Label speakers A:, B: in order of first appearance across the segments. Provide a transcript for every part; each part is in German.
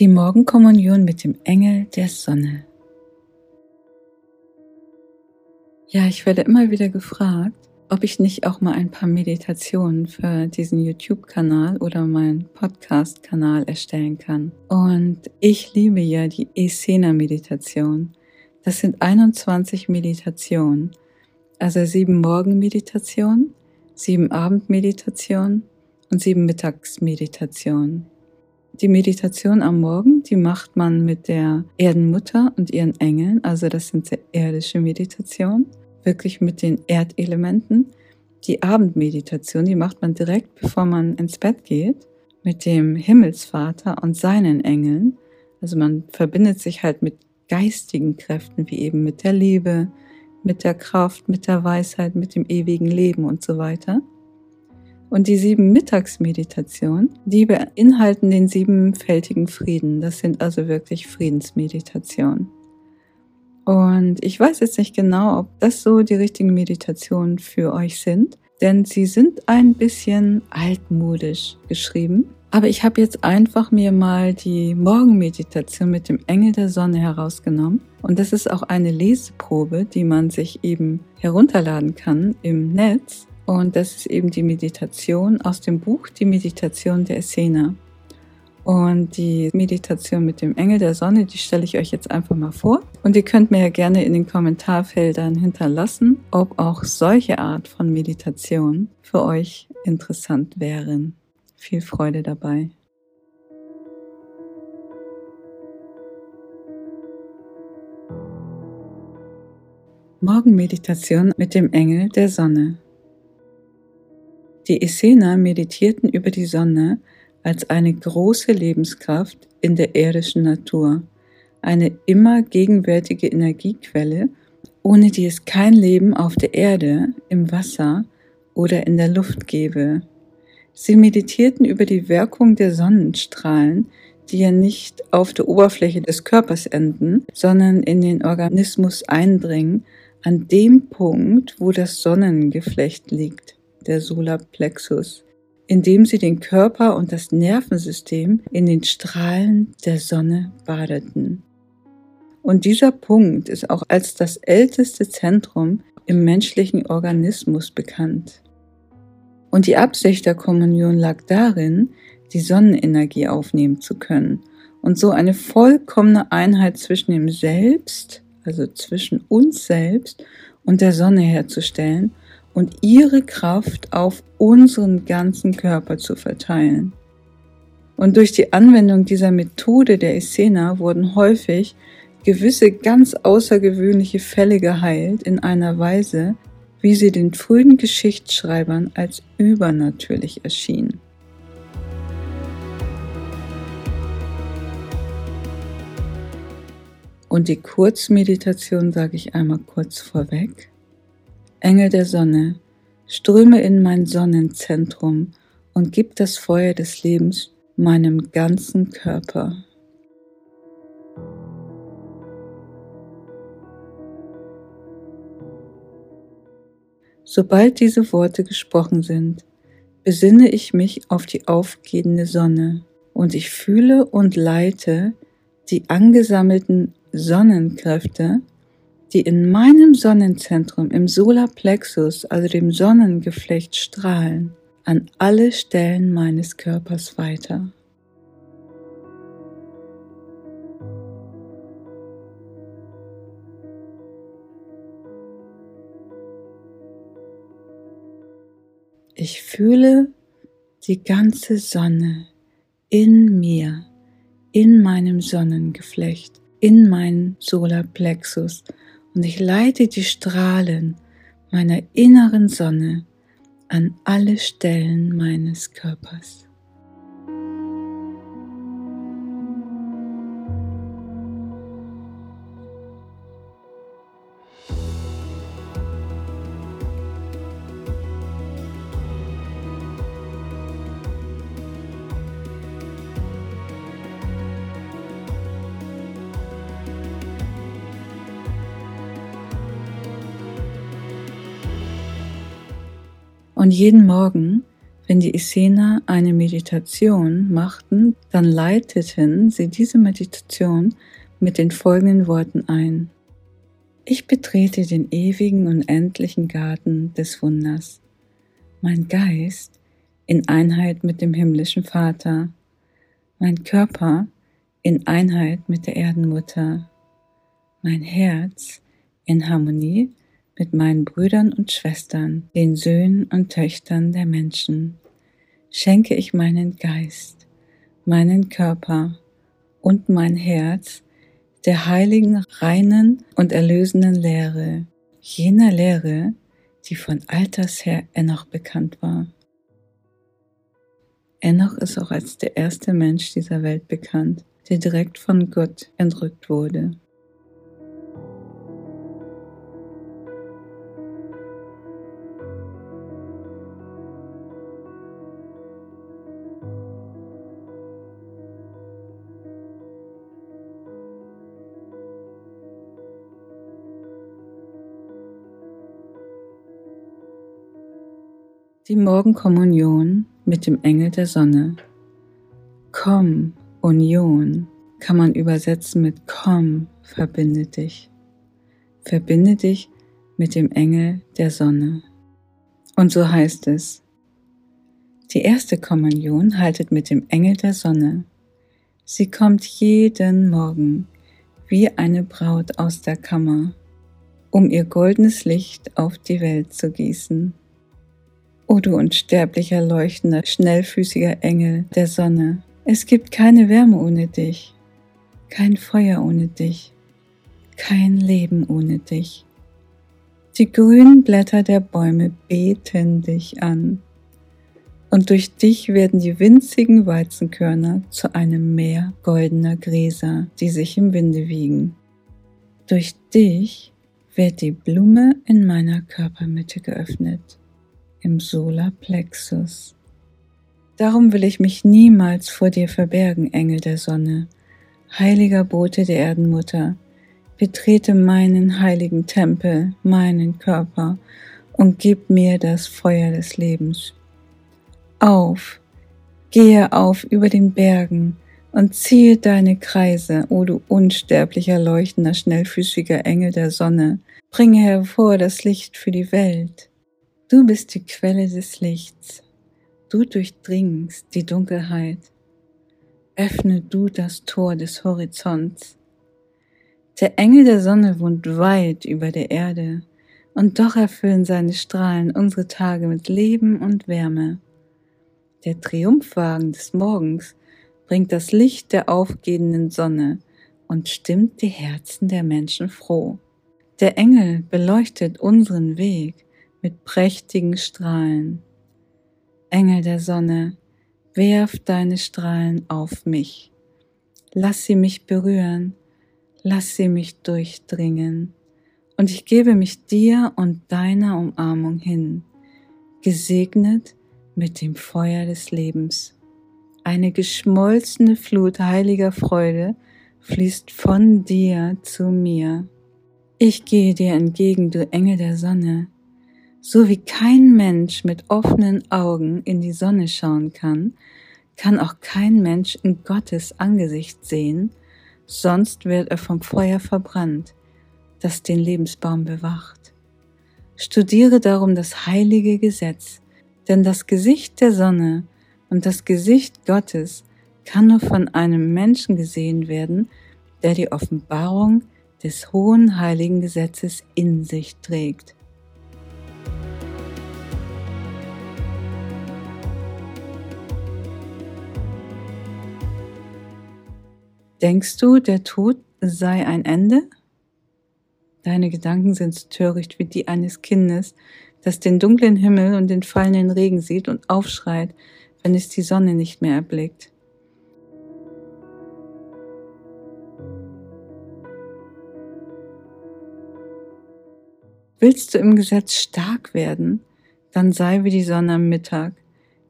A: Die Morgenkommunion mit dem Engel der Sonne. Ja, ich werde immer wieder gefragt, ob ich nicht auch mal ein paar Meditationen für diesen YouTube-Kanal oder meinen Podcast-Kanal erstellen kann. Und ich liebe ja die Esena-Meditation. Das sind 21 Meditationen. Also sieben Morgenmeditationen, sieben Abendmeditationen und sieben Mittagsmeditationen. Die Meditation am Morgen, die macht man mit der Erdenmutter und ihren Engeln, also das sind sehr irdische Meditationen, wirklich mit den Erdelementen. Die Abendmeditation, die macht man direkt bevor man ins Bett geht, mit dem Himmelsvater und seinen Engeln. Also man verbindet sich halt mit geistigen Kräften, wie eben mit der Liebe, mit der Kraft, mit der Weisheit, mit dem ewigen Leben und so weiter. Und die sieben Mittagsmeditationen, die beinhalten den siebenfältigen Frieden. Das sind also wirklich Friedensmeditationen. Und ich weiß jetzt nicht genau, ob das so die richtigen Meditationen für euch sind, denn sie sind ein bisschen altmodisch geschrieben. Aber ich habe jetzt einfach mir mal die Morgenmeditation mit dem Engel der Sonne herausgenommen. Und das ist auch eine Leseprobe, die man sich eben herunterladen kann im Netz. Und das ist eben die Meditation aus dem Buch Die Meditation der Essena. Und die Meditation mit dem Engel der Sonne, die stelle ich euch jetzt einfach mal vor. Und ihr könnt mir ja gerne in den Kommentarfeldern hinterlassen, ob auch solche Art von Meditation für euch interessant wären. Viel Freude dabei. Morgenmeditation mit dem Engel der Sonne. Die Essener meditierten über die Sonne als eine große Lebenskraft in der irdischen Natur, eine immer gegenwärtige Energiequelle, ohne die es kein Leben auf der Erde, im Wasser oder in der Luft gäbe. Sie meditierten über die Wirkung der Sonnenstrahlen, die ja nicht auf der Oberfläche des Körpers enden, sondern in den Organismus eindringen, an dem Punkt, wo das Sonnengeflecht liegt der Solarplexus, indem sie den Körper und das Nervensystem in den Strahlen der Sonne badeten. Und dieser Punkt ist auch als das älteste Zentrum im menschlichen Organismus bekannt. Und die Absicht der Kommunion lag darin, die Sonnenenergie aufnehmen zu können und so eine vollkommene Einheit zwischen dem Selbst, also zwischen uns selbst und der Sonne herzustellen und ihre Kraft auf unseren ganzen Körper zu verteilen. Und durch die Anwendung dieser Methode der Esena wurden häufig gewisse ganz außergewöhnliche Fälle geheilt in einer Weise, wie sie den frühen Geschichtsschreibern als übernatürlich erschien. Und die Kurzmeditation sage ich einmal kurz vorweg. Engel der Sonne, ströme in mein Sonnenzentrum und gib das Feuer des Lebens meinem ganzen Körper. Sobald diese Worte gesprochen sind, besinne ich mich auf die aufgehende Sonne und ich fühle und leite die angesammelten Sonnenkräfte die in meinem Sonnenzentrum im Solarplexus, also dem Sonnengeflecht, strahlen, an alle Stellen meines Körpers weiter. Ich fühle die ganze Sonne in mir, in meinem Sonnengeflecht, in meinem Solarplexus und ich leite die Strahlen meiner inneren Sonne an alle Stellen meines Körpers. Und jeden Morgen, Wenn die Essener eine Meditation machten, dann leiteten sie diese Meditation mit den folgenden Worten ein. Ich betrete den ewigen und endlichen Garten des Wunders. Mein Geist in Einheit mit dem himmlischen Vater. Mein Körper in Einheit mit der Erdenmutter. Mein Herz in Harmonie mit meinen Brüdern und Schwestern, den Söhnen und Töchtern der Menschen. Schenke ich meinen Geist, meinen Körper und mein Herz der heiligen, reinen und erlösenden Lehre, jener Lehre, die von alters her Enoch bekannt war. Enoch ist auch als der erste Mensch dieser Welt bekannt, der direkt von Gott entrückt wurde. Die Morgenkommunion mit dem Engel der Sonne. Komm, Union kann man übersetzen mit Komm, verbinde dich. Verbinde dich mit dem Engel der Sonne. Und so heißt es, die erste Kommunion haltet mit dem Engel der Sonne. Sie kommt jeden Morgen wie eine Braut aus der Kammer, um ihr goldenes Licht auf die Welt zu gießen. O du unsterblicher, leuchtender, schnellfüßiger Engel der Sonne, es gibt keine Wärme ohne dich, kein Feuer ohne dich, kein Leben ohne dich. Die grünen Blätter der Bäume beten dich an, und durch dich werden die winzigen Weizenkörner zu einem Meer goldener Gräser, die sich im Winde wiegen. Durch dich wird die Blume in meiner Körpermitte geöffnet im Solarplexus. Darum will ich mich niemals vor dir verbergen, Engel der Sonne, heiliger Bote der Erdenmutter, betrete meinen heiligen Tempel, meinen Körper und gib mir das Feuer des Lebens. Auf, gehe auf über den Bergen und ziehe deine Kreise, o du unsterblicher, leuchtender, schnellfüßiger Engel der Sonne, bringe hervor das Licht für die Welt. Du bist die Quelle des Lichts. Du durchdringst die Dunkelheit. Öffne du das Tor des Horizonts. Der Engel der Sonne wohnt weit über der Erde, und doch erfüllen seine Strahlen unsere Tage mit Leben und Wärme. Der Triumphwagen des Morgens bringt das Licht der aufgehenden Sonne und stimmt die Herzen der Menschen froh. Der Engel beleuchtet unseren Weg mit prächtigen Strahlen. Engel der Sonne, werf deine Strahlen auf mich. Lass sie mich berühren, lass sie mich durchdringen. Und ich gebe mich dir und deiner Umarmung hin, gesegnet mit dem Feuer des Lebens. Eine geschmolzene Flut heiliger Freude fließt von dir zu mir. Ich gehe dir entgegen, du Engel der Sonne, so wie kein Mensch mit offenen Augen in die Sonne schauen kann, kann auch kein Mensch in Gottes Angesicht sehen, sonst wird er vom Feuer verbrannt, das den Lebensbaum bewacht. Studiere darum das heilige Gesetz, denn das Gesicht der Sonne und das Gesicht Gottes kann nur von einem Menschen gesehen werden, der die Offenbarung des hohen heiligen Gesetzes in sich trägt. Denkst du, der Tod sei ein Ende? Deine Gedanken sind so töricht wie die eines Kindes, das den dunklen Himmel und den fallenden Regen sieht und aufschreit, wenn es die Sonne nicht mehr erblickt. Willst du im Gesetz stark werden, dann sei wie die Sonne am Mittag,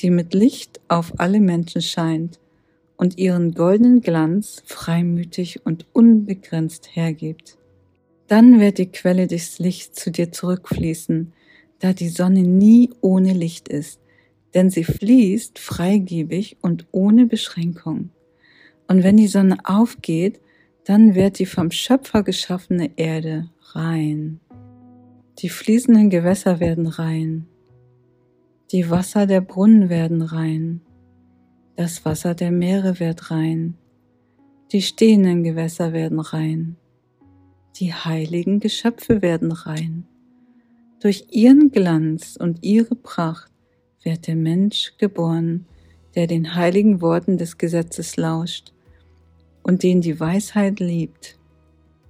A: die mit Licht auf alle Menschen scheint und ihren goldenen Glanz freimütig und unbegrenzt hergibt. Dann wird die Quelle des Lichts zu dir zurückfließen, da die Sonne nie ohne Licht ist, denn sie fließt freigebig und ohne Beschränkung. Und wenn die Sonne aufgeht, dann wird die vom Schöpfer geschaffene Erde rein. Die fließenden Gewässer werden rein. Die Wasser der Brunnen werden rein. Das Wasser der Meere wird rein. Die stehenden Gewässer werden rein. Die heiligen Geschöpfe werden rein. Durch ihren Glanz und ihre Pracht wird der Mensch geboren, der den heiligen Worten des Gesetzes lauscht und den die Weisheit liebt.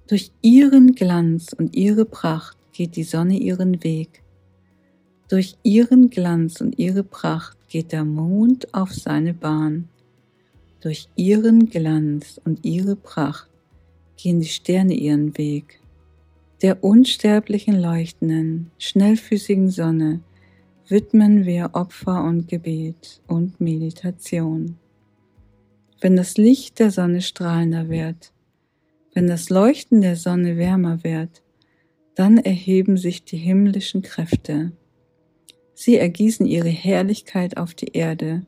A: Durch ihren Glanz und ihre Pracht geht die Sonne ihren Weg. Durch ihren Glanz und ihre Pracht geht der Mond auf seine Bahn. Durch ihren Glanz und ihre Pracht gehen die Sterne ihren Weg. Der unsterblichen leuchtenden, schnellfüßigen Sonne widmen wir Opfer und Gebet und Meditation. Wenn das Licht der Sonne strahlender wird, wenn das Leuchten der Sonne wärmer wird, dann erheben sich die himmlischen Kräfte. Sie ergießen ihre Herrlichkeit auf die Erde,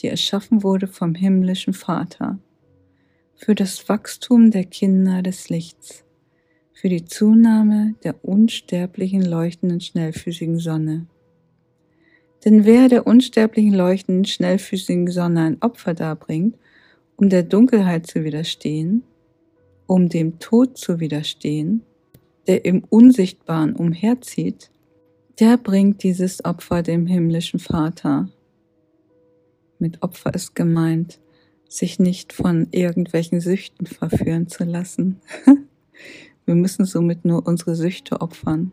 A: die erschaffen wurde vom himmlischen Vater, für das Wachstum der Kinder des Lichts, für die Zunahme der unsterblichen leuchtenden schnellfüßigen Sonne. Denn wer der unsterblichen leuchtenden schnellfüßigen Sonne ein Opfer darbringt, um der Dunkelheit zu widerstehen, um dem Tod zu widerstehen, der im Unsichtbaren umherzieht, der bringt dieses Opfer dem himmlischen Vater. Mit Opfer ist gemeint, sich nicht von irgendwelchen Süchten verführen zu lassen. Wir müssen somit nur unsere Süchte opfern.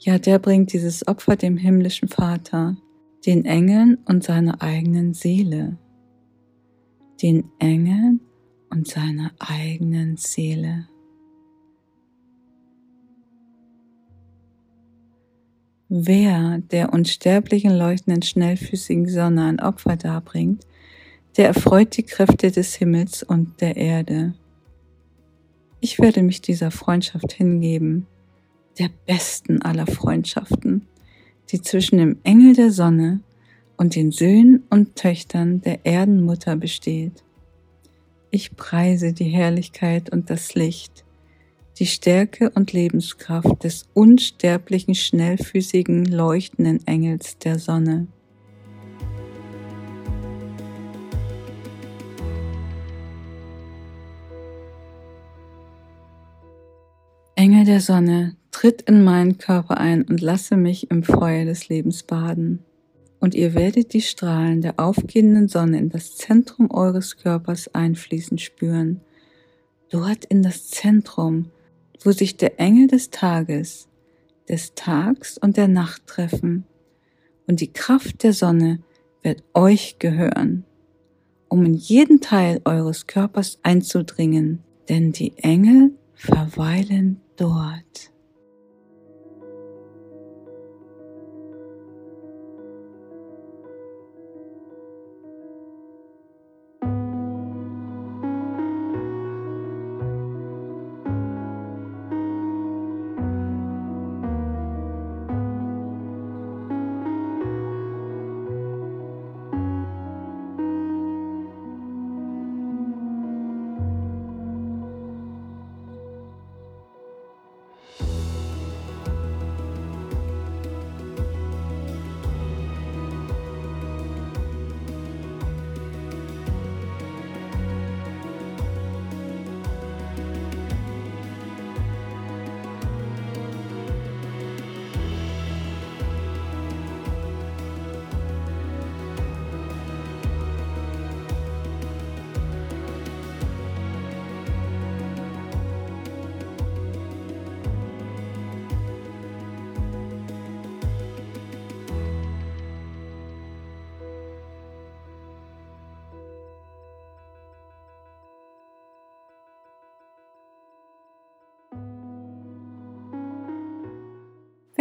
A: Ja, der bringt dieses Opfer dem himmlischen Vater, den Engeln und seiner eigenen Seele. Den Engeln und seiner eigenen Seele. Wer der unsterblichen leuchtenden schnellfüßigen Sonne ein Opfer darbringt, der erfreut die Kräfte des Himmels und der Erde. Ich werde mich dieser Freundschaft hingeben, der besten aller Freundschaften, die zwischen dem Engel der Sonne und den Söhnen und Töchtern der Erdenmutter besteht. Ich preise die Herrlichkeit und das Licht, die Stärke und Lebenskraft des unsterblichen, schnellfüßigen, leuchtenden Engels der Sonne. Engel der Sonne, tritt in meinen Körper ein und lasse mich im Feuer des Lebens baden. Und ihr werdet die Strahlen der aufgehenden Sonne in das Zentrum eures Körpers einfließen spüren. Dort in das Zentrum, wo sich der Engel des Tages, des Tags und der Nacht treffen, und die Kraft der Sonne wird euch gehören, um in jeden Teil eures Körpers einzudringen, denn die Engel verweilen dort.